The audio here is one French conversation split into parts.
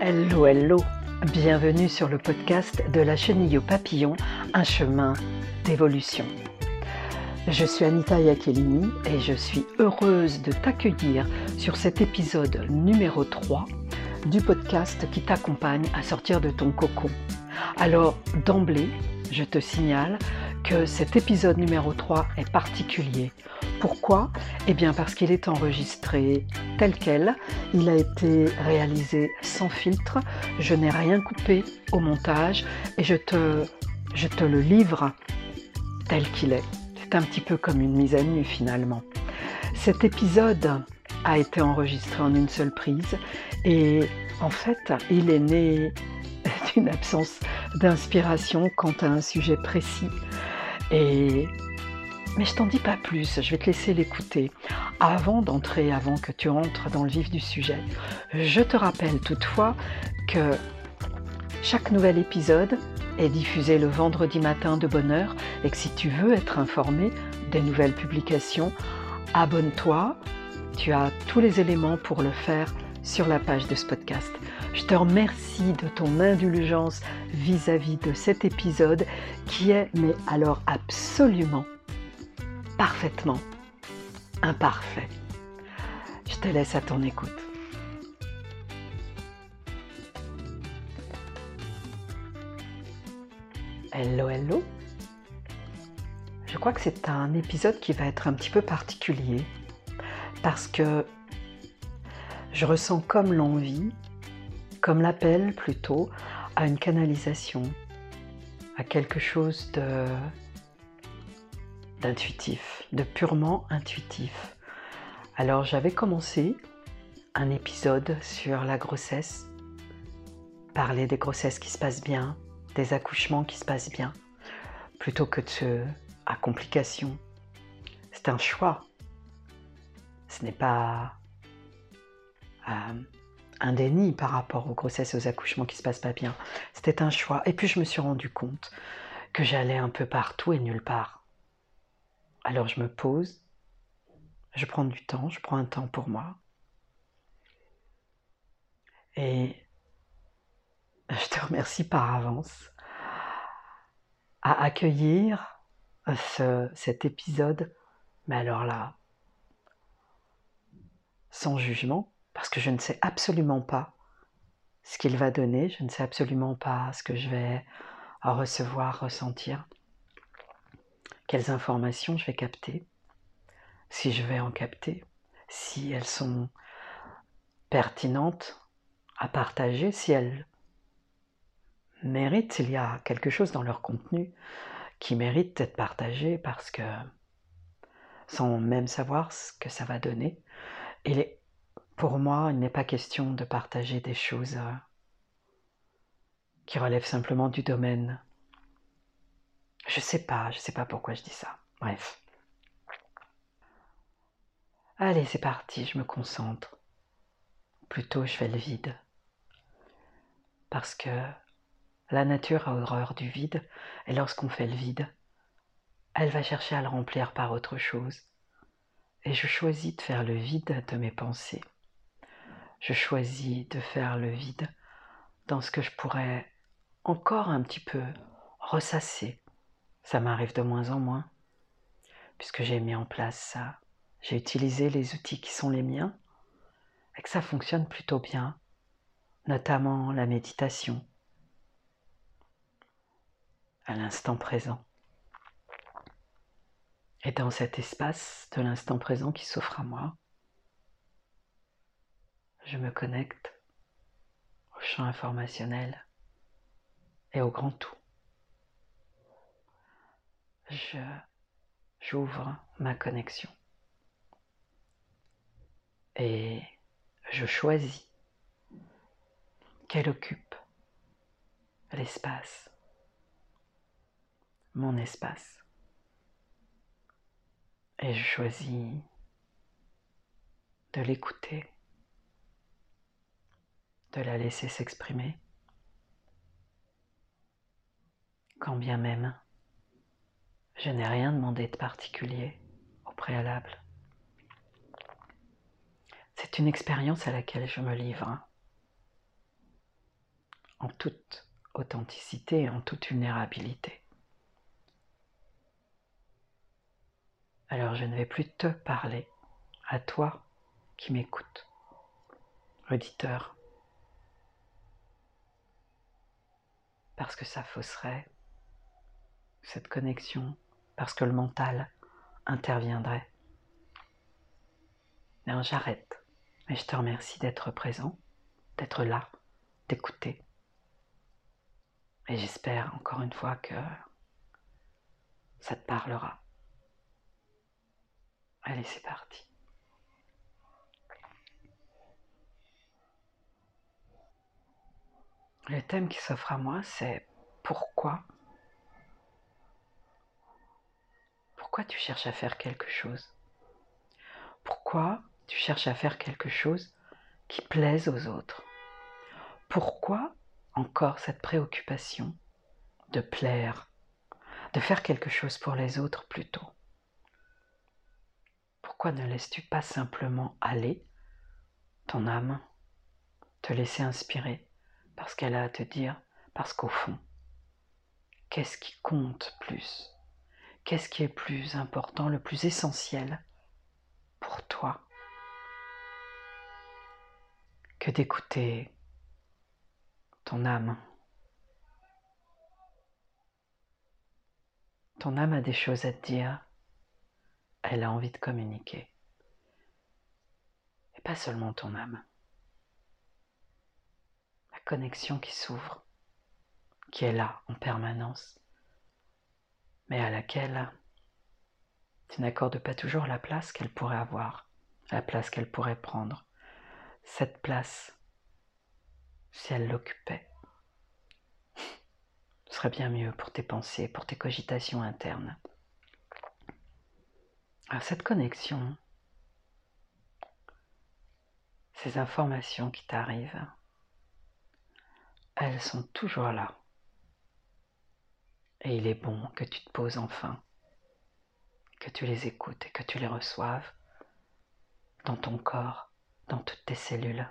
Hello, hello, bienvenue sur le podcast de la chenille au papillon, un chemin d'évolution. Je suis Anita Iacchelini et je suis heureuse de t'accueillir sur cet épisode numéro 3 du podcast qui t'accompagne à sortir de ton cocon. Alors, d'emblée, je te signale que cet épisode numéro 3 est particulier. Pourquoi? Eh bien parce qu'il est enregistré tel quel, il a été réalisé sans filtre, je n'ai rien coupé au montage et je te, je te le livre tel qu'il est. C'est un petit peu comme une mise à nu finalement. Cet épisode a été enregistré en une seule prise et en fait il est né d'une absence d'inspiration quant à un sujet précis. Et mais je t'en dis pas plus, je vais te laisser l'écouter. Avant d'entrer, avant que tu entres dans le vif du sujet, je te rappelle toutefois que chaque nouvel épisode est diffusé le vendredi matin de bonne heure et que si tu veux être informé des nouvelles publications, abonne-toi. Tu as tous les éléments pour le faire sur la page de ce podcast. Je te remercie de ton indulgence vis-à-vis de cet épisode qui est, mais alors absolument, parfaitement imparfait. Je te laisse à ton écoute. Hello, hello. Je crois que c'est un épisode qui va être un petit peu particulier parce que je ressens comme l'envie, comme l'appel plutôt, à une canalisation, à quelque chose de d'intuitif, de purement intuitif. Alors j'avais commencé un épisode sur la grossesse, parler des grossesses qui se passent bien, des accouchements qui se passent bien, plutôt que de à complications. C'est un choix. Ce n'est pas euh, un déni par rapport aux grossesses et aux accouchements qui se passent pas bien. C'était un choix. Et puis je me suis rendu compte que j'allais un peu partout et nulle part. Alors je me pose, je prends du temps, je prends un temps pour moi. Et je te remercie par avance à accueillir cet épisode, mais alors là, sans jugement, parce que je ne sais absolument pas ce qu'il va donner, je ne sais absolument pas ce que je vais recevoir, ressentir, quelles informations je vais capter, si je vais en capter, si elles sont pertinentes à partager, si elles méritent, s'il y a quelque chose dans leur contenu qui mérite d'être partagé parce que sans même savoir ce que ça va donner, pour moi, il n'est pas question de partager des choses euh, qui relèvent simplement du domaine. Je sais pas, je sais pas pourquoi je dis ça. Bref. Allez, c'est parti, je me concentre. Plutôt, je fais le vide. Parce que la nature a horreur du vide, et lorsqu'on fait le vide, elle va chercher à le remplir par autre chose. Et je choisis de faire le vide de mes pensées je choisis de faire le vide dans ce que je pourrais encore un petit peu ressasser. Ça m'arrive de moins en moins, puisque j'ai mis en place ça. J'ai utilisé les outils qui sont les miens et que ça fonctionne plutôt bien, notamment la méditation à l'instant présent. Et dans cet espace de l'instant présent qui s'offre à moi, je me connecte au champ informationnel et au grand tout. Je, j'ouvre ma connexion et je choisis qu'elle occupe l'espace, mon espace. Et je choisis de l'écouter de la laisser s'exprimer, quand bien même je n'ai rien demandé de particulier au préalable. C'est une expérience à laquelle je me livre. en toute authenticité et en toute vulnérabilité. Alors je ne vais plus te parler à toi qui m'écoutes, auditeur, parce que ça fausserait cette connexion, parce que le mental interviendrait. J'arrête. Mais je te remercie d'être présent, d'être là, d'écouter. Et j'espère encore une fois que ça te parlera. Allez, c'est parti. Le thème qui s'offre à moi, c'est pourquoi Tu cherches à faire quelque chose? Pourquoi tu cherches à faire quelque chose qui plaise aux autres? Pourquoi encore cette préoccupation de plaire, de faire quelque chose pour les autres plutôt? Pourquoi ne laisses-tu pas simplement aller ton âme, te laisser inspirer parce qu'elle a à te dire, parce qu'au fond, qu'est-ce qui compte plus? Qu'est-ce qui est plus important, le plus essentiel pour toi que d'écouter ton âme? Ton âme a des choses à te dire elle a envie de communiquer. Et pas seulement ton âme. La connexion qui s'ouvre, qui est là en permanence, mais à laquelle tu n'accordes pas toujours la place qu'elle pourrait avoir, la place qu'elle pourrait prendre. Cette place, si elle l'occupait, ce serait bien mieux pour tes pensées, pour tes cogitations internes. Alors cette connexion, ces informations qui t'arrivent, elles sont toujours là. Et il est bon que tu te poses enfin, que tu les écoutes et que tu les reçoives dans ton corps, dans toutes tes cellules,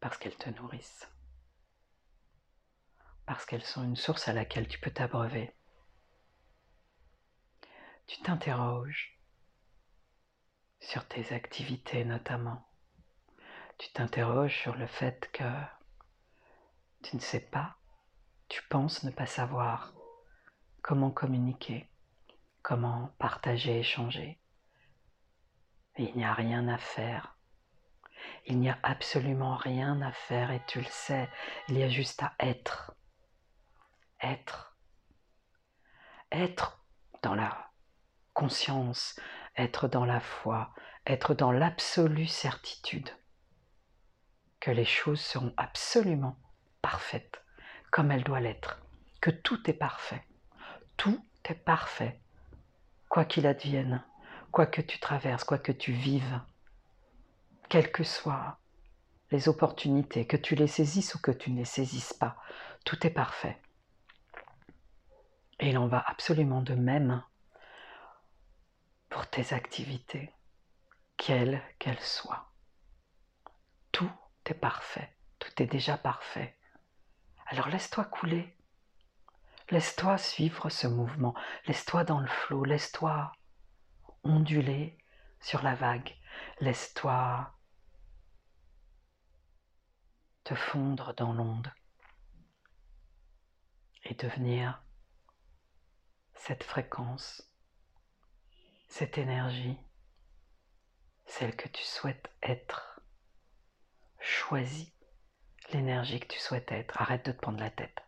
parce qu'elles te nourrissent, parce qu'elles sont une source à laquelle tu peux t'abreuver tu t'interroges sur tes activités notamment. Tu t'interroges sur le fait que tu ne sais pas, tu penses ne pas savoir comment communiquer, comment partager, échanger. il n'y a rien à faire. Il n'y a absolument rien à faire et tu le sais, il y a juste à être. Être. Être dans la conscience, être dans la foi, être dans l'absolue certitude que les choses seront absolument parfaites comme elles doivent l'être, que tout est parfait, tout est parfait, quoi qu'il advienne, quoi que tu traverses, quoi que tu vives, quelles que soient les opportunités, que tu les saisisses ou que tu ne les saisisses pas, tout est parfait. Et il en va absolument de même pour tes activités, quelles qu'elles soient. Tout est parfait, tout est déjà parfait. Alors laisse-toi couler, laisse-toi suivre ce mouvement, laisse-toi dans le flot, laisse-toi onduler sur la vague, laisse-toi te fondre dans l'onde et devenir cette fréquence cette énergie, celle que tu souhaites être. Choisis l'énergie que tu souhaites être. Arrête de te prendre la tête.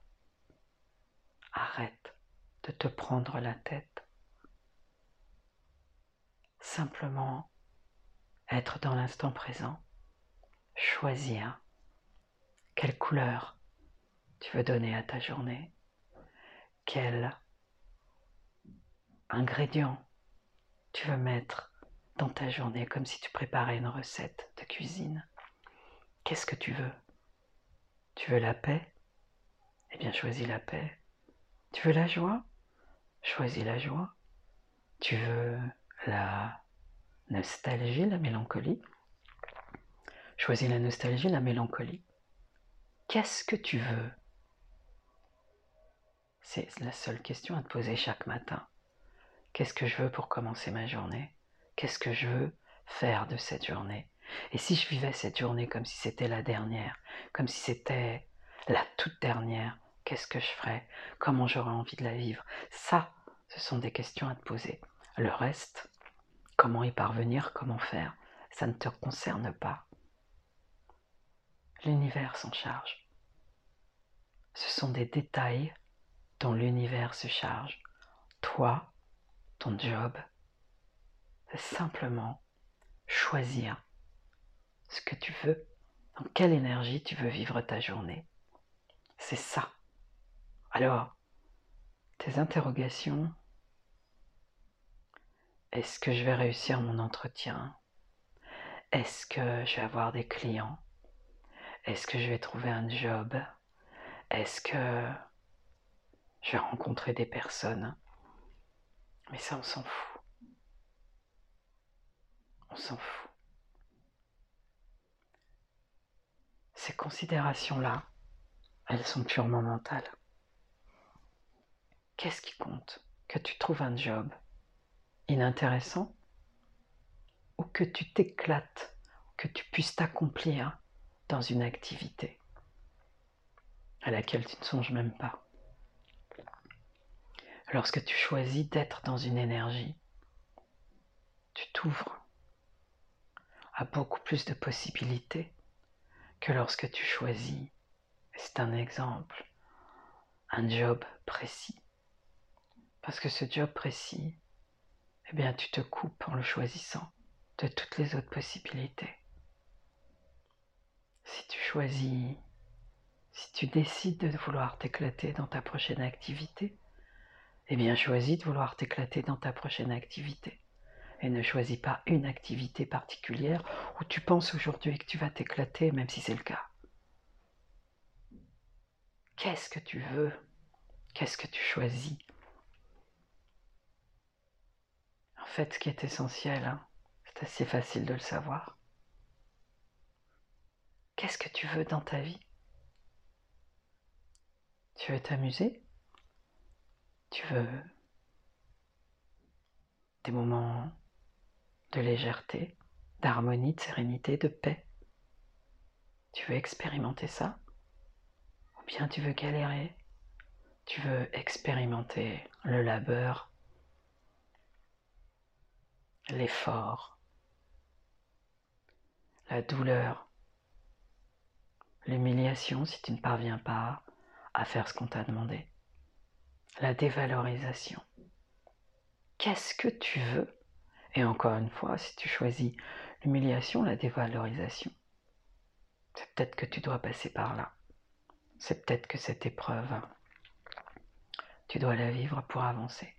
Arrête de te prendre la tête. Simplement être dans l'instant présent. Choisir quelle couleur tu veux donner à ta journée. Quel ingrédient tu veux mettre dans ta journée comme si tu préparais une recette de cuisine. Qu'est-ce que tu veux? Tu veux la paix? Eh bien, choisis la paix. Tu veux la joie? Choisis la joie. Tu veux la nostalgie, la mélancolie? Choisis la nostalgie, la mélancolie. Qu'est-ce que tu veux? C'est la seule question à te poser chaque matin. Qu'est-ce que je veux pour commencer ma journée? Qu'est-ce que je veux faire de cette journée? Et si je vivais cette journée comme si c'était la dernière, comme si c'était la toute dernière, qu'est-ce que je ferais? Comment j'aurais envie de la vivre? Ça, ce sont des questions à te poser. Le reste, comment y parvenir, comment faire, ça ne te concerne pas. L'univers s'en charge. Ce sont des détails dont l'univers se charge. Toi, ton job, c'est simplement choisir ce que tu veux, dans quelle énergie tu veux vivre ta journée. C'est ça. Alors, tes interrogations, est-ce que je vais réussir mon entretien? Est-ce que je vais avoir des clients? Est-ce que je vais trouver un job? Est-ce que je vais rencontrer des personnes? Mais ça, on s'en fout. On s'en fout. Ces considérations-là, elles sont purement mentales. Qu'est-ce qui compte Que tu trouves un job inintéressant ou que tu t'éclates, que tu puisses t'accomplir dans une activité à laquelle tu ne songes même pas? Lorsque tu choisis d'être dans une énergie, tu t'ouvres à beaucoup plus de possibilités que lorsque tu choisis, c'est un exemple, un job précis. Parce que ce job précis, eh bien tu te coupes en le choisissant de toutes les autres possibilités. Si tu choisis, si tu décides de vouloir t'éclater dans ta prochaine activité, eh bien choisis de vouloir t'éclater dans ta prochaine activité. Et ne choisis pas une activité particulière où tu penses aujourd'hui que tu vas t'éclater, même si c'est le cas. Qu'est-ce que tu veux? Qu'est-ce que tu choisis? En fait, ce qui est essentiel, hein, c'est assez facile de le savoir. Qu'est-ce que tu veux dans ta vie? Tu veux t'amuser? Tu veux des moments de légèreté, d'harmonie, de sérénité, de paix. Tu veux expérimenter ça? Ou bien tu veux galérer? Tu veux expérimenter le labeur, l'effort, la douleur, l'humiliation si tu ne parviens pas à faire ce qu'on t'a demandé, la dévalorisation. Qu'est-ce que tu veux? Et encore une fois, si tu choisis l'humiliation, la dévalorisation, c'est peut-être que tu dois passer par là. C'est peut-être que cette épreuve, tu dois la vivre pour avancer.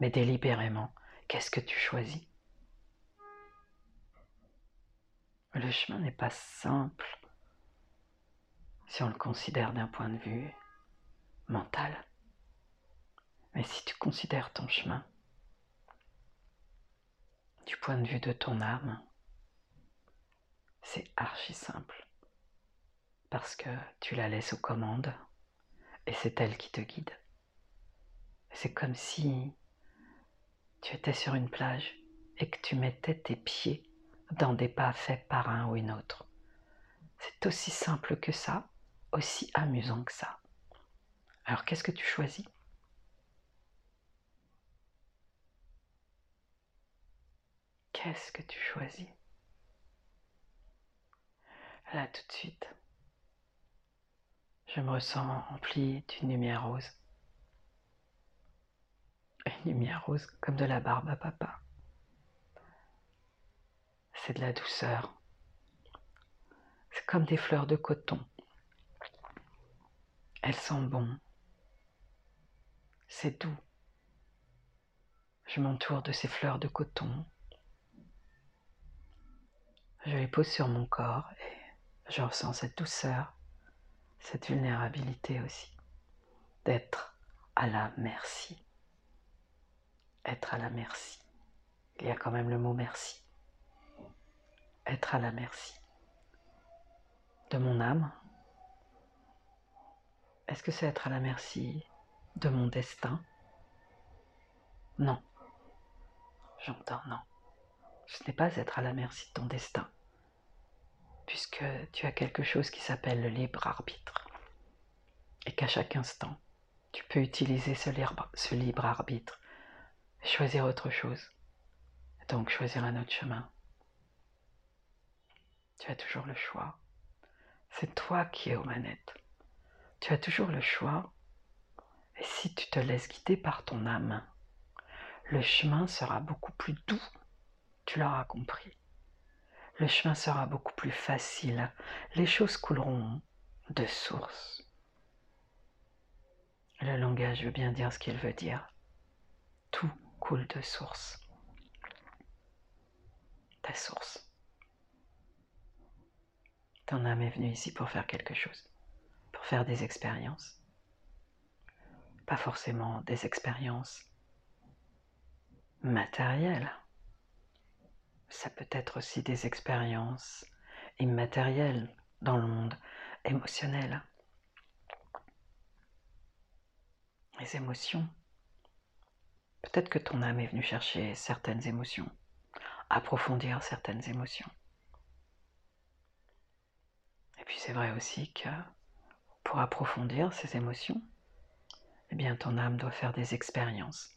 Mais délibérément, qu'est-ce que tu choisis? Le chemin n'est pas simple si on le considère d'un point de vue mental. Mais si tu considères ton chemin du point de vue de ton âme, c'est archi simple. Parce que tu la laisses aux commandes et c'est elle qui te guide. C'est comme si tu étais sur une plage et que tu mettais tes pieds dans des pas faits par un ou une autre. C'est aussi simple que ça, aussi amusant que ça. Alors qu'est-ce que tu choisis? Qu'est-ce que tu choisis? Là tout de suite, je me ressens rempli d'une lumière rose. Une lumière rose comme de la barbe à papa c'est de la douceur. C'est comme des fleurs de coton. Elles sentent bon. C'est doux. Je m'entoure de ces fleurs de coton. Je les pose sur mon corps et je ressens cette douceur, cette vulnérabilité aussi, d'être à la merci. Être à la merci. Il y a quand même le mot merci être à la merci de mon âme, Est-ce que c'est être à la merci de mon destin? Non. J'entends non. Ce n'est pas être à la merci de ton destin, puisque tu as quelque chose qui s'appelle le libre arbitre, et qu'à chaque instant, tu peux utiliser ce libre, arbitre et choisir autre chose, donc choisir un autre chemin. Tu as toujours le choix. C'est toi qui es aux manettes. Tu as toujours le choix. Et si tu te laisses guider par ton âme, le chemin sera beaucoup plus doux. Tu l'auras compris. Le chemin sera beaucoup plus facile. Les choses couleront de source. Le langage veut bien dire ce qu'il veut dire. Tout coule de source. Ta source. Ton âme est venue ici pour faire quelque chose, pour faire des expériences. Pas forcément des expériences matérielles. Ça peut être aussi des expériences immatérielles dans le monde émotionnel. Les émotions. Peut-être que ton âme est venue chercher certaines émotions, approfondir certaines émotions puis c'est vrai aussi que pour approfondir ces émotions, eh bien ton âme doit faire des expériences.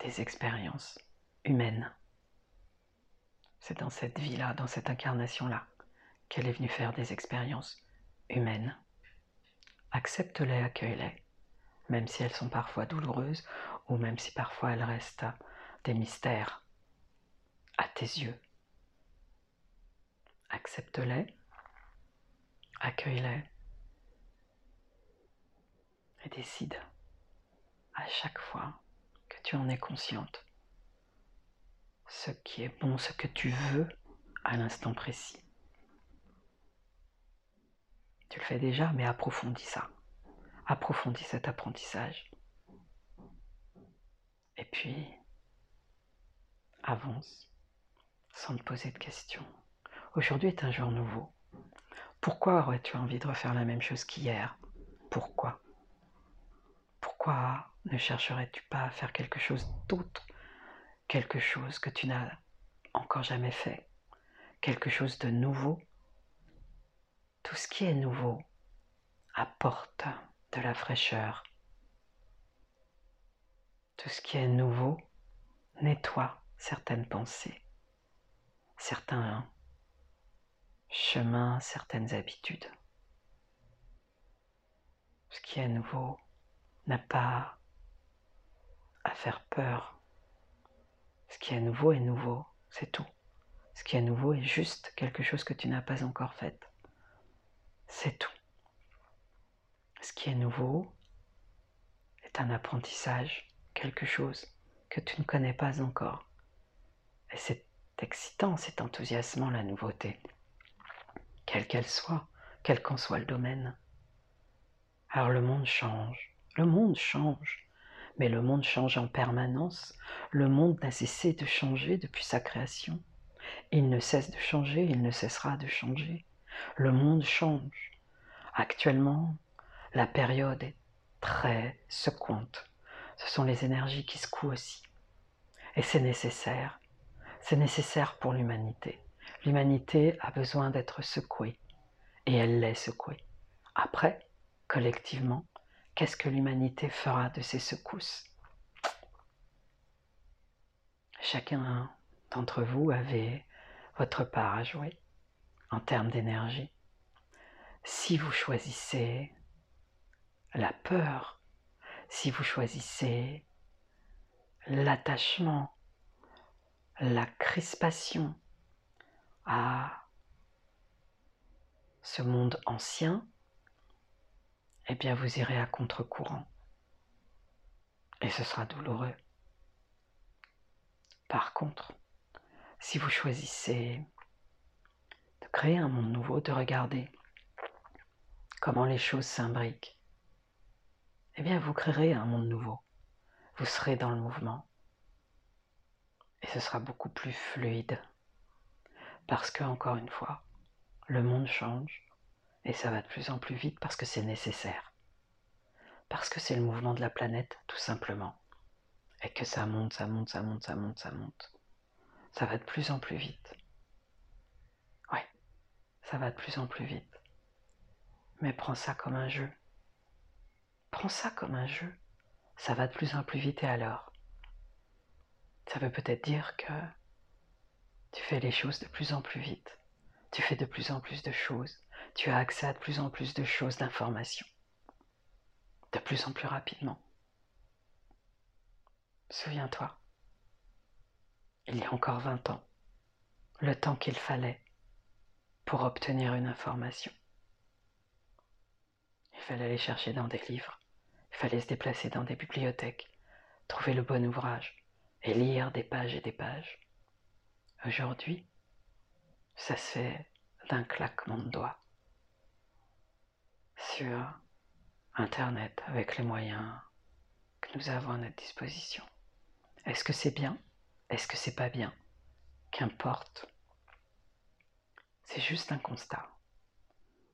Des expériences humaines. C'est dans cette vie-là, dans cette incarnation-là, qu'elle est venue faire des expériences humaines. Accepte-les, accueille-les, même si elles sont parfois douloureuses ou même si parfois elles restent des mystères à tes yeux. Accepte-les Accueille-les et décide à chaque fois que tu en es consciente ce qui est bon, ce que tu veux à l'instant précis. Tu le fais déjà, mais approfondis ça. Approfondis cet apprentissage. Et puis, avance sans te poser de questions. Aujourd'hui est un jour nouveau. Pourquoi aurais-tu envie de refaire la même chose qu'hier? Pourquoi? Pourquoi ne chercherais-tu pas à faire quelque chose d'autre? Quelque chose que tu n'as encore jamais fait Quelque chose de nouveau Tout ce qui est nouveau apporte de la fraîcheur. Tout ce qui est nouveau nettoie certaines pensées, certains chemin certaines habitudes. Ce qui est nouveau n'a pas à faire peur. Qui est nouveau est nouveau, c'est tout. Ce qui est nouveau est juste quelque chose que tu n'as pas encore fait. C'est tout. Ce qui est nouveau est un apprentissage, quelque chose que tu ne connais pas encore. Et c'est excitant, c'est enthousiasmant la nouveauté quelle qu'elle soit, quel qu'en soit le domaine. Alors le monde change, le monde change, mais le monde change en permanence, le monde n'a cessé de changer depuis sa création. Il ne cesse de changer, il ne cessera de changer. Le monde change. Actuellement, la période est très secouante. Ce sont les énergies qui secouent aussi. Et c'est nécessaire. C'est nécessaire pour l'humanité. L'humanité a besoin d'être secouée, et elle l'est secouée. Après, collectivement, qu'est-ce que l'humanité fera de ces secousses? Chacun d'entre vous avait votre part à jouer en termes d'énergie. Si vous choisissez la peur, si vous choisissez l'attachement, la crispation, à ce monde ancien, eh bien vous irez à contre-courant. Et ce sera douloureux. Par contre, si vous choisissez de créer un monde nouveau, de regarder comment les choses s'imbriquent, eh bien vous créerez un monde nouveau. Vous serez dans le mouvement. Et ce sera beaucoup plus fluide. Parce que, encore une fois, le monde change Et ça va de plus en plus vite parce que c'est nécessaire. Parce que c'est le mouvement de la planète, tout simplement. Et que ça monte, ça monte, ça monte, ça monte, ça monte. Ça va de plus en plus vite. Ouais, ça va de plus en plus vite. Mais prends ça comme un jeu. Prends ça comme un jeu. Ça va de plus en plus vite et alors? Ça veut peut-être dire que tu fais les choses de plus en plus vite. Tu fais de plus en plus de choses. Tu as accès à de plus en plus de choses, d'informations. De plus en plus rapidement. Souviens-toi, il y a encore 20 ans, le temps qu'il fallait pour obtenir une information. Il fallait aller chercher dans des livres, il fallait se déplacer dans des bibliothèques, trouver le bon ouvrage et lire des pages et des pages. Aujourd'hui, ça se fait d'un claquement de doigts sur Internet avec les moyens que nous avons à notre disposition. Est-ce que c'est bien? Est-ce que c'est pas bien? Qu'importe. C'est juste un constat.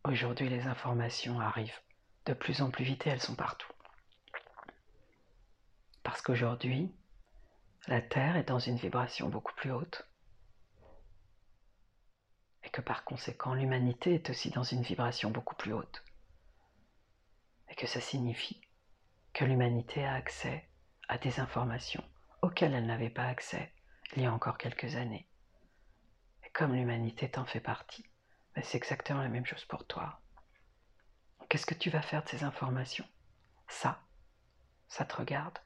Aujourd'hui, les informations arrivent de plus en plus vite et elles sont partout. Parce qu'aujourd'hui, la Terre est dans une vibration beaucoup plus haute et que par conséquent l'humanité est aussi dans une vibration beaucoup plus haute. Et que ça signifie que l'humanité a accès à des informations auxquelles elle n'avait pas accès il y a encore quelques années. Et comme l'humanité t'en fait partie, ben, c'est exactement la même chose pour toi. Qu'est-ce que tu vas faire de ces informations? Ça, ça te regarde?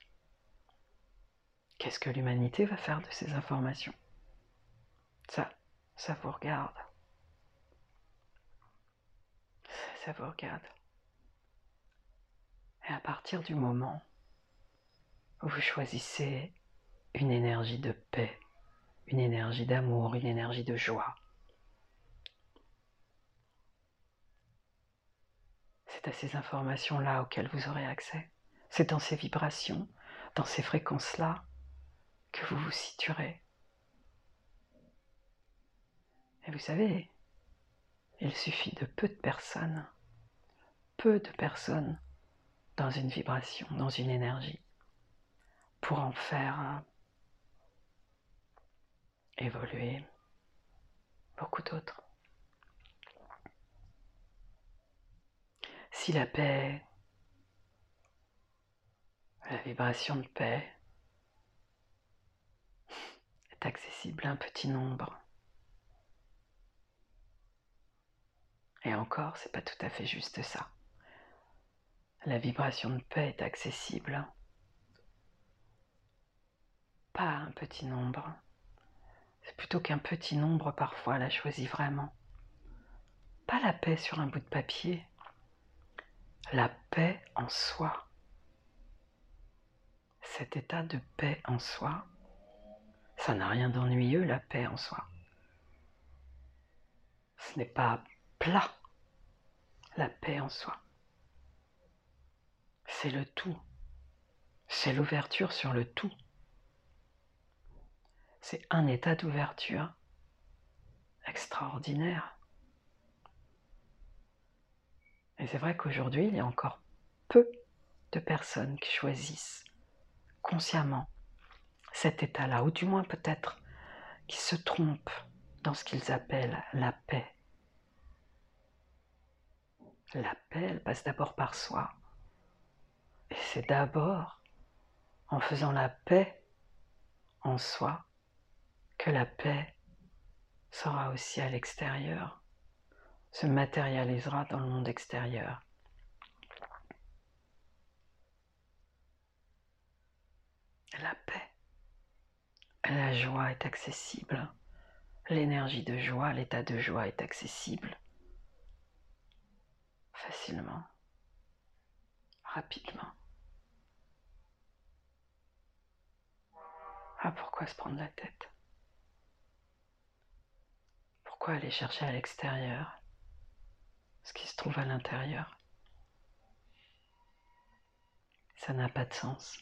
Qu'est-ce que l'humanité va faire de ces informations? Ça, ça vous regarde. Ça, vous regarde. Et à partir du moment où vous choisissez une énergie de paix, une énergie d'amour, une énergie de joie, c'est à ces informations-là auxquelles vous aurez accès. C'est dans ces vibrations, dans ces fréquences-là que vous vous situerez. Et vous savez, il suffit de peu de personnes, peu de personnes dans une vibration, dans une énergie, pour en faire évoluer beaucoup d'autres. Si la paix, la vibration de paix est accessible à un petit nombre, Et encore, c'est pas tout à fait juste ça. La vibration de paix est accessible pas un petit nombre. C'est plutôt qu'un petit nombre parfois la choisit vraiment. Pas la paix sur un bout de papier, la paix en soi. Cet état de paix en soi, ça n'a rien d'ennuyeux, la paix en soi. Ce n'est pas plat, la paix en soi. C'est le tout. C'est l'ouverture sur le tout. C'est un état d'ouverture extraordinaire. Et c'est vrai qu'aujourd'hui, il y a encore peu de personnes qui choisissent consciemment cet état-là, ou du moins peut-être qui se trompent dans ce qu'ils appellent la paix. La paix, elle passe d'abord par soi. Et c'est d'abord en faisant la paix en soi que la paix sera aussi à l'extérieur, se matérialisera dans le monde extérieur. La paix, la joie est accessible, l'énergie de joie, l'état de joie est accessible facilement, rapidement. Ah, pourquoi se prendre la tête? Pourquoi aller chercher à l'extérieur ce qui se trouve à l'intérieur? Ça n'a pas de sens.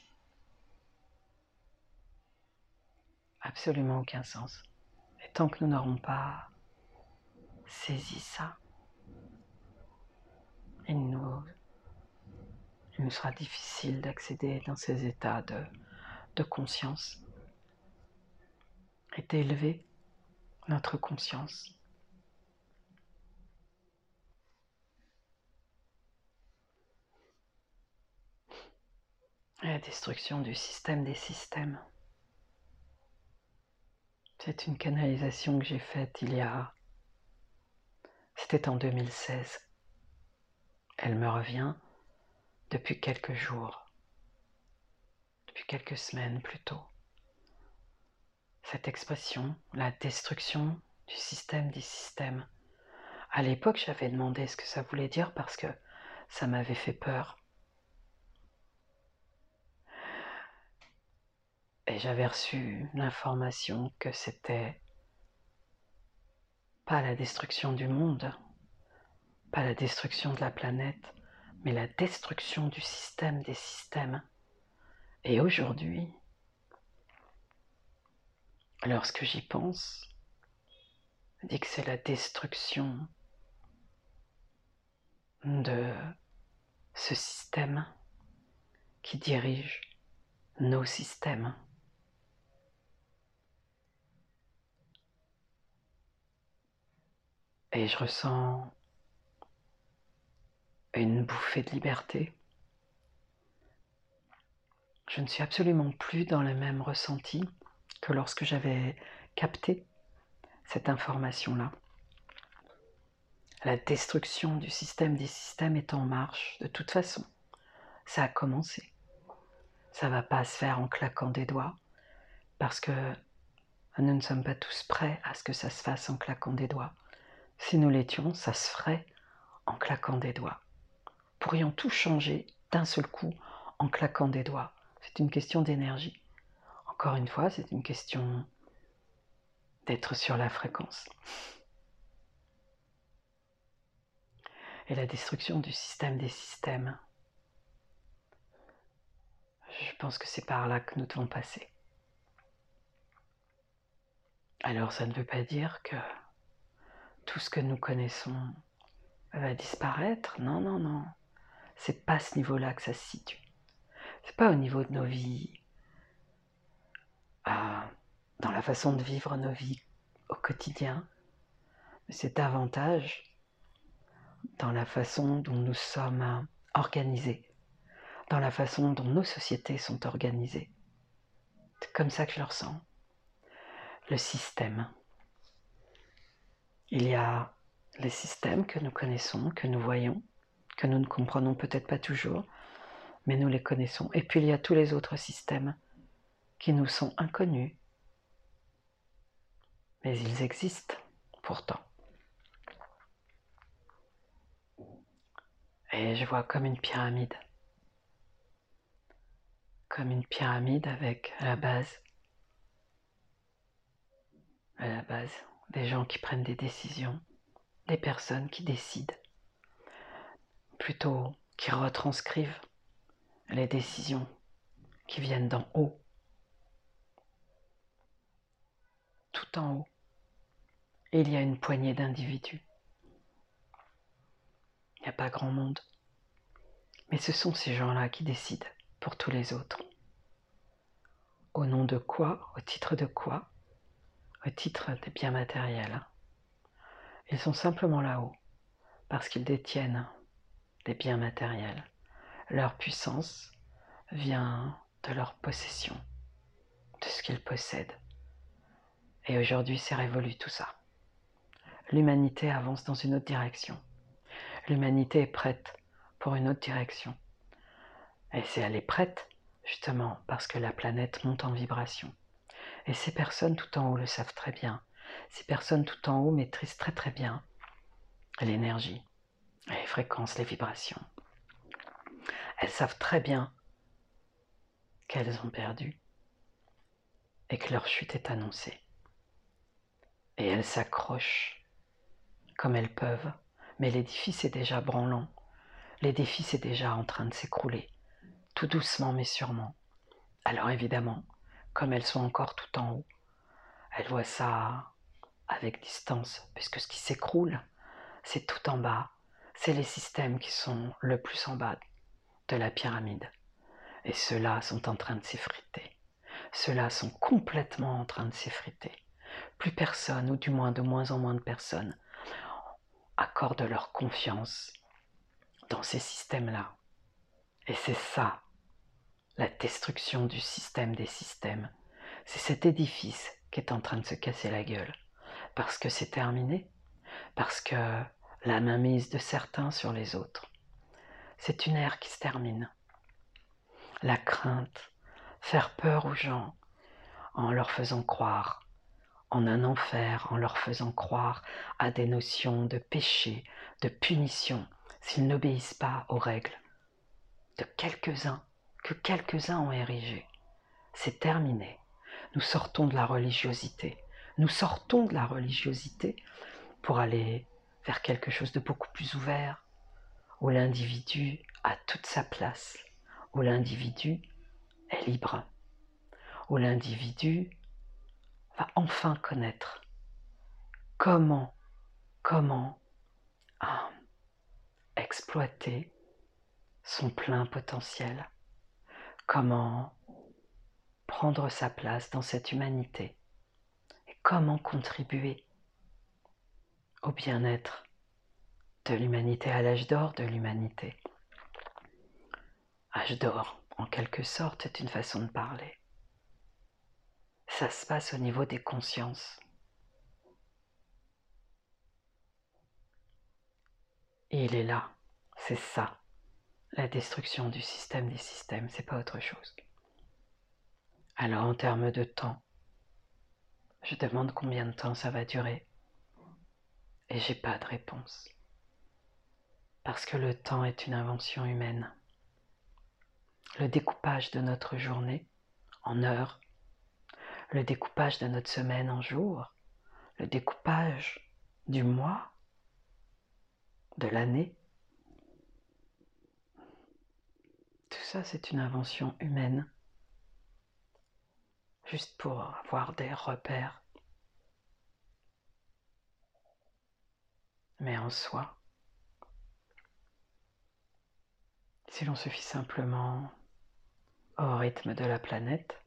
Absolument aucun sens. Et tant que nous n'aurons pas saisi ça, il nous, sera difficile d'accéder dans ces états de conscience et d'élever notre conscience. La destruction du système des systèmes. C'est une canalisation que j'ai faite il y a... C'était en 2016. Elle me revient depuis quelques jours, depuis quelques semaines plutôt. Cette expression, la destruction du système des systèmes. À l'époque, j'avais demandé ce que ça voulait dire parce que ça m'avait fait peur. Et j'avais reçu l'information que c'était pas la destruction du monde, pas la destruction de la planète, mais la destruction du système des systèmes. Et aujourd'hui, lorsque j'y pense, dis que c'est la destruction de ce système qui dirige nos systèmes. Et je ressens une bouffée de liberté. Je ne suis absolument plus dans le même ressenti que lorsque j'avais capté cette information-là. La destruction du système des systèmes est en marche de toute façon. Ça a commencé. Ça va pas se faire en claquant des doigts parce que nous ne sommes pas tous prêts à ce que ça se fasse en claquant des doigts. Si nous l'étions, ça se ferait en claquant des doigts. Pourrions tout changer d'un seul coup en claquant des doigts. C'est une question d'énergie. Encore une fois, c'est une question d'être sur la fréquence. Et la destruction du système des systèmes. Je pense que c'est par là que nous devons passer. Alors ça ne veut pas dire que tout ce que nous connaissons va disparaître. Non, non, non. C'est pas ce niveau-là que ça se situe. C'est pas au niveau de nos vies, dans la façon de vivre nos vies au quotidien, mais c'est davantage dans la façon dont nous sommes organisés, dans la façon dont nos sociétés sont organisées. C'est comme ça que je le ressens. Le système. Il y a les systèmes que nous connaissons, que nous voyons, que nous ne comprenons peut-être pas toujours, mais nous les connaissons. Et puis il y a tous les autres systèmes qui nous sont inconnus, mais ils existent pourtant. Et je vois comme une pyramide, comme une pyramide avec à la base, à la base, des gens qui prennent des décisions, des personnes qui décident, plutôt qui retranscrivent les décisions qui viennent d'en haut, tout en haut. Il y a une poignée d'individus. Il n'y a pas grand monde. Mais ce sont ces gens-là qui décident pour tous les autres. Au nom de quoi? Au titre de quoi? Au titre des biens matériels. Ils sont simplement là-haut parce qu'ils détiennent des biens matériels. Leur puissance vient de leur possession, de ce qu'ils possèdent. Et aujourd'hui, c'est révolu tout ça. L'humanité avance dans une autre direction. L'humanité est prête pour une autre direction. Et c'est elle est prête justement parce que la planète monte en vibration. Et ces personnes tout en haut le savent très bien. Ces personnes tout en haut maîtrisent très très bien l'énergie, les fréquences, les vibrations. Elles savent très bien qu'elles ont perdu et que leur chute est annoncée. Et elles s'accrochent comme elles peuvent, mais l'édifice est déjà branlant. L'édifice est déjà en train de s'écrouler, tout doucement mais sûrement. Alors évidemment, comme elles sont encore tout en haut. Elles voient ça avec distance, puisque ce qui s'écroule, c'est tout en bas. c'est les systèmes qui sont le plus en bas de la pyramide. Et ceux-là sont en train de s'effriter. Ceux-là sont complètement en train de s'effriter. Plus personne, ou du moins de moins en moins de personnes, accordent leur confiance dans ces systèmes-là. Et c'est ça, la destruction du système des systèmes. C'est cet édifice qui est en train de se casser la gueule. Parce que c'est terminé. Parce que la mainmise de certains sur les autres. C'est une ère qui se termine. La crainte, faire peur aux gens en leur faisant croire en un enfer, en leur faisant croire à des notions de péché, de punition, s'ils n'obéissent pas aux règles de quelques-uns que quelques-uns ont érigées. C'est terminé. Nous sortons de la religiosité. Nous sortons de la religiosité pour aller vers quelque chose de beaucoup plus ouvert, où l'individu a toute sa place, où l'individu est libre, où l'individu va enfin connaître comment, comment ah, exploiter son plein potentiel, comment prendre sa place dans cette humanité et comment contribuer au bien-être de l'humanité, à l'âge d'or de l'humanité. Âge d'or, en quelque sorte, est une façon de parler. Ça se passe au niveau des consciences. Et il est là, c'est ça, la destruction du système des systèmes, c'est pas autre chose. Alors en termes de temps, je demande combien de temps ça va durer et j'ai pas de réponse. Parce que le temps est une invention humaine. Le découpage de notre journée en heures, le découpage de notre semaine en jours, le découpage du mois, de l'année, tout ça c'est une invention humaine, juste pour avoir des repères mais en soi. Si l'on se fie simplement au rythme de la planète,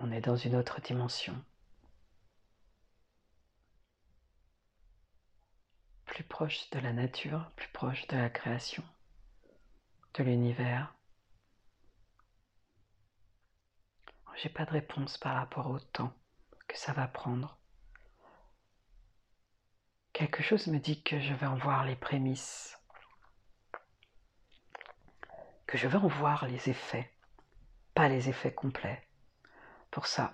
on est dans une autre dimension, plus proche de la nature, plus proche de la création, de l'univers. J'ai pas de réponse par rapport au temps que ça va prendre. Quelque chose me dit que je vais en voir les prémices, que je vais en voir les effets, pas les effets complets. Pour ça,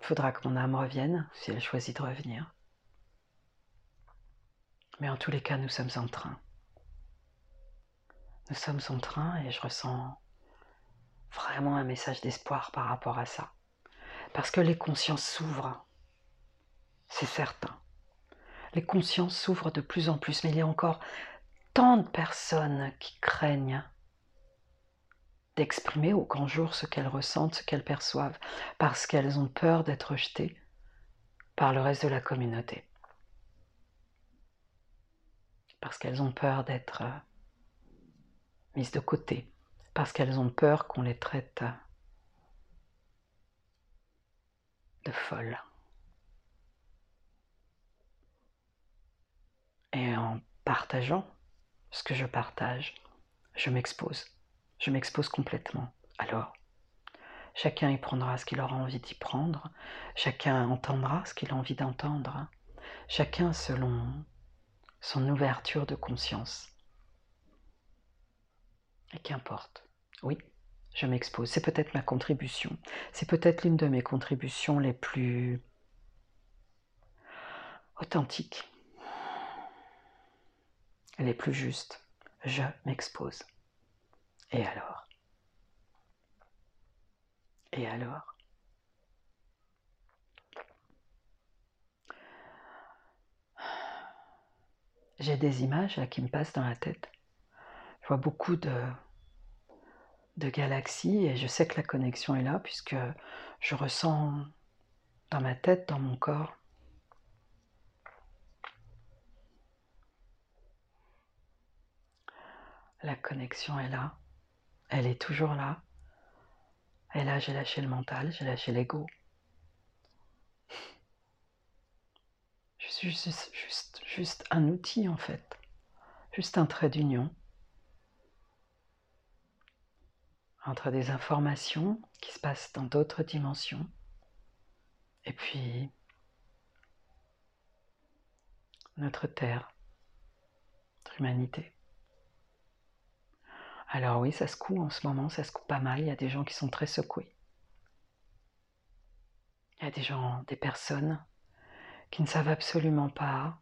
il faudra que mon âme revienne, si elle choisit de revenir. Mais en tous les cas, nous sommes en train. Nous sommes en train et je ressens vraiment un message d'espoir par rapport à ça. Parce que les consciences s'ouvrent, c'est certain les consciences s'ouvrent de plus en plus, mais il y a encore tant de personnes qui craignent d'exprimer au grand jour ce qu'elles ressentent, ce qu'elles perçoivent, parce qu'elles ont peur d'être rejetées par le reste de la communauté. Parce qu'elles ont peur d'être euh, mises de côté, parce qu'elles ont peur qu'on les traite de folles. Et en partageant ce que je partage, je m'expose. Je m'expose complètement. Alors, chacun y prendra ce qu'il aura envie d'y prendre, chacun entendra ce qu'il a envie d'entendre, chacun selon son ouverture de conscience. Et qu'importe. Oui, je m'expose. C'est peut-être ma contribution. C'est peut-être l'une de mes contributions les plus authentiques est plus juste. Je m'expose. Et alors? Et alors? J'ai des images qui me passent dans la tête. Je vois beaucoup de, de galaxies et je sais que la connexion est là puisque je ressens dans ma tête, dans mon corps. La connexion est là. Elle est toujours là. Et là, j'ai lâché le mental, j'ai lâché l'ego. Je suis juste, juste, juste un outil en fait, juste un trait d'union entre des informations qui se passent dans d'autres dimensions et puis notre Terre, notre humanité. Alors oui, ça se coud en ce moment, ça se coud pas mal, il y a des gens qui sont très secoués. Il y a des gens, des personnes qui ne savent absolument pas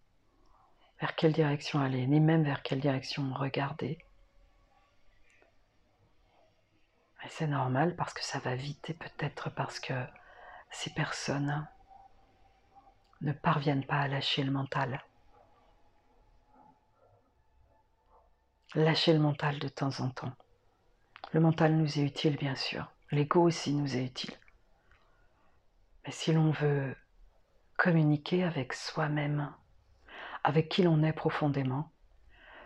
vers quelle direction aller, ni même vers quelle direction regarder. Et c'est normal parce que ça va vite et peut-être parce que ces personnes ne parviennent pas à lâcher le mental. Lâcher le mental de temps en temps. Le mental nous est utile, bien sûr. L'ego aussi nous est utile. Mais si l'on veut communiquer avec soi-même, avec qui l'on est profondément.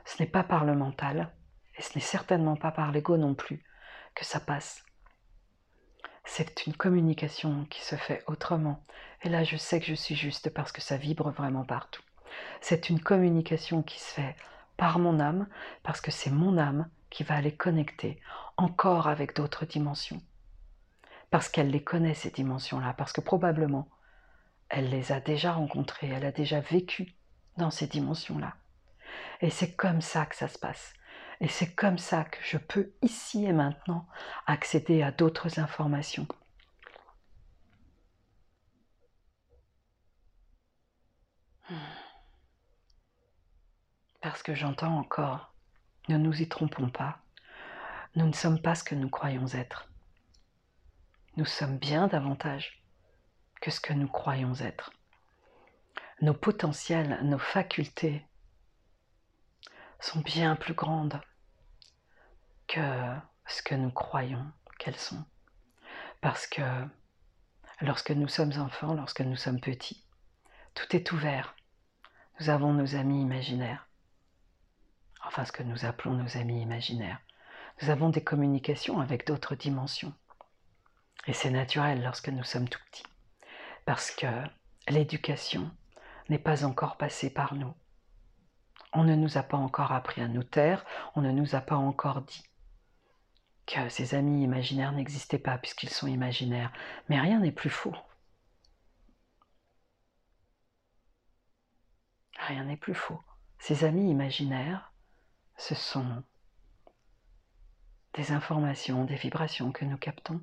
Ce n'est pas par le mental, et ce n'est certainement pas par l'ego non plus, que ça passe. C'est une communication qui se fait autrement. Et là, je sais que je suis juste parce que ça vibre vraiment partout. C'est une communication qui se fait par mon âme, parce que c'est mon âme qui va aller connecter encore avec d'autres dimensions. Parce qu'elle les connaît, ces dimensions-là, parce que probablement, elle les a déjà rencontrés, elle a déjà vécu dans ces dimensions-là. Et c'est comme ça que ça se passe. Et c'est comme ça que je peux ici et maintenant accéder à d'autres informations. Parce que j'entends encore, ne nous y trompons pas, nous ne sommes pas ce que nous croyons être. Nous sommes bien davantage que ce que nous croyons être. Nos potentiels, nos facultés sont bien plus grandes que ce que nous croyons qu'elles sont. Parce que lorsque nous sommes enfants, lorsque nous sommes petits, tout est ouvert. Nous avons nos amis imaginaires. Enfin, ce que nous appelons nos amis imaginaires. Nous avons des communications avec d'autres dimensions. Et c'est naturel lorsque nous sommes tout petits parce que l'éducation n'est pas encore passée par nous. On ne nous a pas encore appris à nous taire, on ne nous a pas encore dit que ces amis imaginaires n'existaient pas puisqu'ils sont imaginaires. Mais rien n'est plus faux. Rien n'est plus faux. Ces amis imaginaires, ce sont des informations, des vibrations que nous captons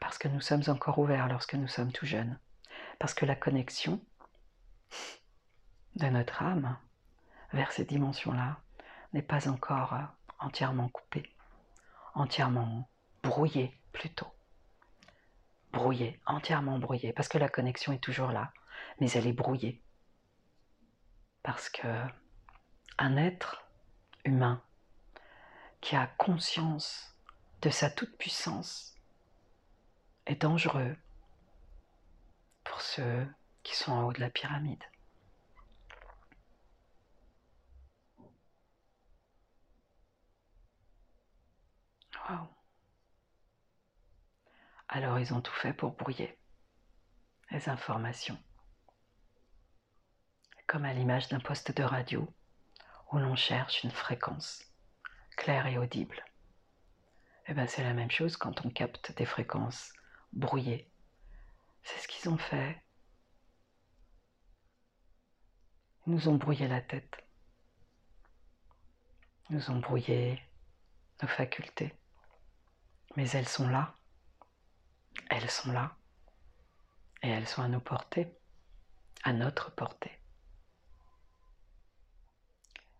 parce que nous sommes encore ouverts lorsque nous sommes tout jeunes, parce que la connexion de notre âme vers ces dimensions-là n'est pas encore entièrement coupée, entièrement brouillée plutôt. Brouillée, entièrement brouillée, parce que la connexion est toujours là, mais elle est brouillée. Parce que un être humain qui a conscience de sa toute-puissance est dangereux pour ceux qui sont en haut de la pyramide. Wow. Alors ils ont tout fait pour brouiller les informations. Comme à l'image d'un poste de radio où l'on cherche une fréquence claire et audible. Et eh bien c'est la même chose quand on capte des fréquences brouillé. C'est ce qu'ils ont fait. Ils nous ont brouillé la tête. Ils nous ont brouillé nos facultés. Mais elles sont là. Elles sont là. Et elles sont à nos portées, à notre portée.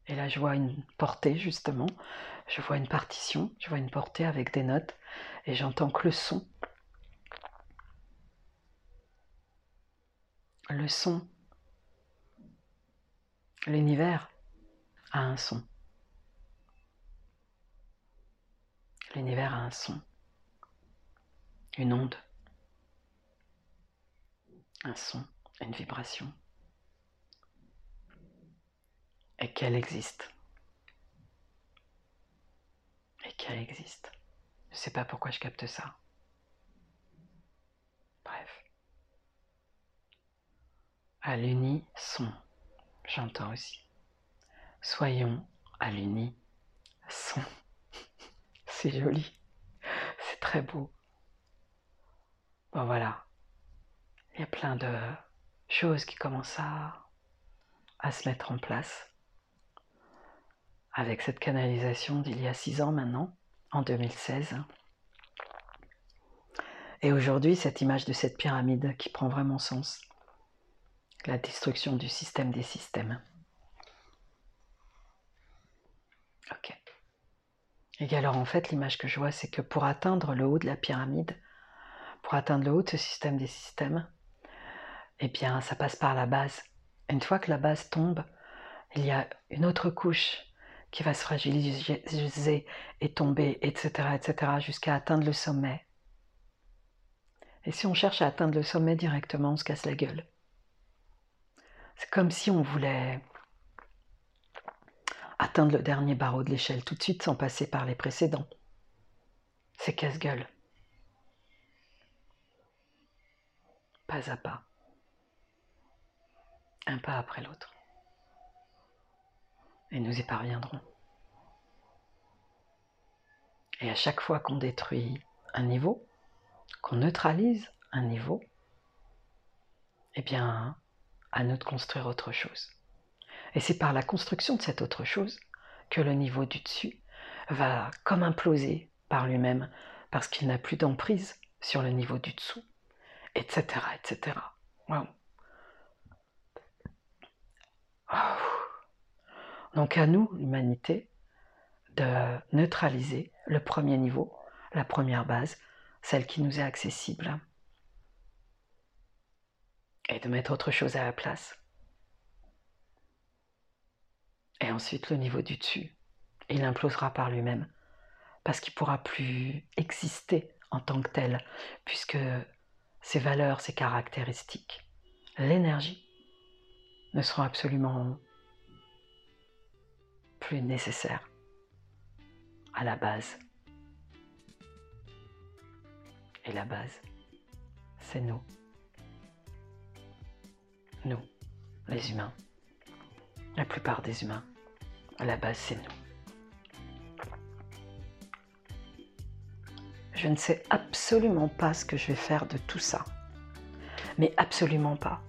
Et là, je vois une portée, justement. Je vois une partition, je vois une portée avec des notes. Et j'entends que le son le son. L'univers a un son. L'univers a un son, une onde, un son, une vibration. Et qu'elle existe. Elle existe. Je ne sais pas pourquoi je capte ça. Bref. À l'unisson, j'entends aussi. Soyons à l'unisson. C'est joli. C'est très beau. Bon voilà. Il y a plein de choses qui commencent à se mettre en place avec cette canalisation d'il y a six ans maintenant, en 2016. Et aujourd'hui, cette image de cette pyramide qui prend vraiment sens, la destruction du système des systèmes. Ok. Et alors en fait, l'image que je vois, c'est que pour atteindre le haut de la pyramide, pour atteindre le haut de ce système des systèmes, eh bien, ça passe par la base. Une fois que la base tombe, il y a une autre couche qui va se fragiliser et tomber, etc., etc., jusqu'à atteindre le sommet. Et si on cherche à atteindre le sommet directement, on se casse la gueule. C'est comme si on voulait atteindre le dernier barreau de l'échelle tout de suite sans passer par les précédents. C'est casse-gueule. Pas à pas. Un pas après l'autre et nous y parviendrons. Et à chaque fois qu'on détruit un niveau, qu'on neutralise un niveau, eh bien, à nous de construire autre chose. Et c'est par la construction de cette autre chose que le niveau du dessus va comme imploser par lui-même parce qu'il n'a plus d'emprise sur le niveau du dessous, etc., etc. Donc à nous, l'humanité, de neutraliser le premier niveau, la première base, celle qui nous est accessible, et de mettre autre chose à la place. Et ensuite le niveau du dessus, il implosera par lui-même, parce qu'il ne pourra plus exister en tant que tel, puisque ses valeurs, ses caractéristiques, l'énergie ne seront absolument plus nécessaire à la base. Et la base, c'est nous. Nous, les humains. La plupart des humains, à la base, c'est nous. Je ne sais absolument pas ce que je vais faire de tout ça. Mais absolument pas.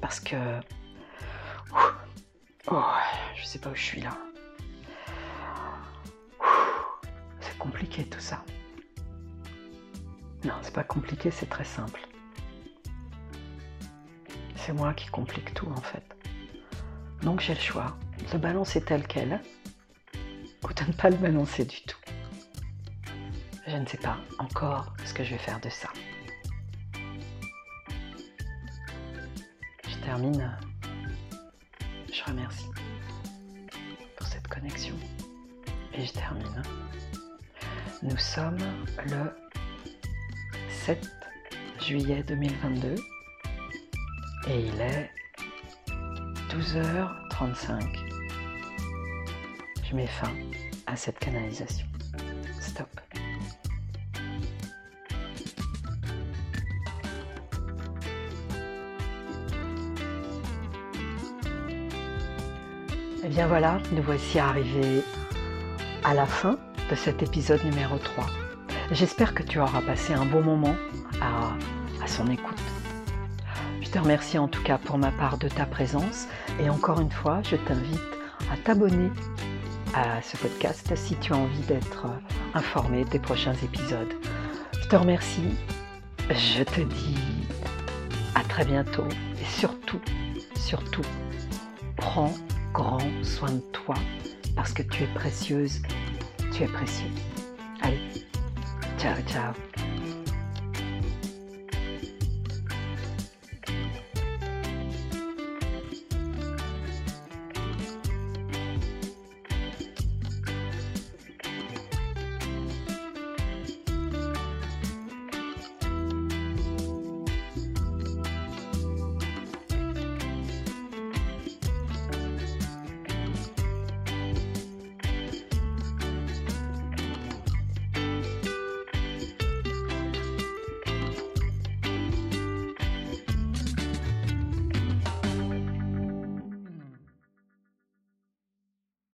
Parce que... Oh, je sais pas où je suis là. Compliqué tout ça. Non, c'est pas compliqué, c'est très simple. C'est moi qui complique tout en fait. Donc j'ai le choix de le balancer tel quel ou de ne pas le balancer du tout. Je ne sais pas encore ce que je vais faire de ça. Je termine. Je remercie pour cette connexion. Et je termine nous sommes le 7 juillet 2022 et il est 12h35. Je mets fin à cette canalisation. Stop. Et eh bien voilà, nous voici arrivés à la fin de cet épisode numéro 3. J'espère que tu auras passé un bon moment à, son écoute. Je te remercie en tout cas pour ma part de ta présence et encore une fois, je t'invite à t'abonner à ce podcast si tu as envie d'être informé des prochains épisodes. Je te remercie, je te dis à très bientôt et surtout, surtout, prends grand soin de toi parce que tu es précieuse tu es précieux. Allez, ciao, ciao.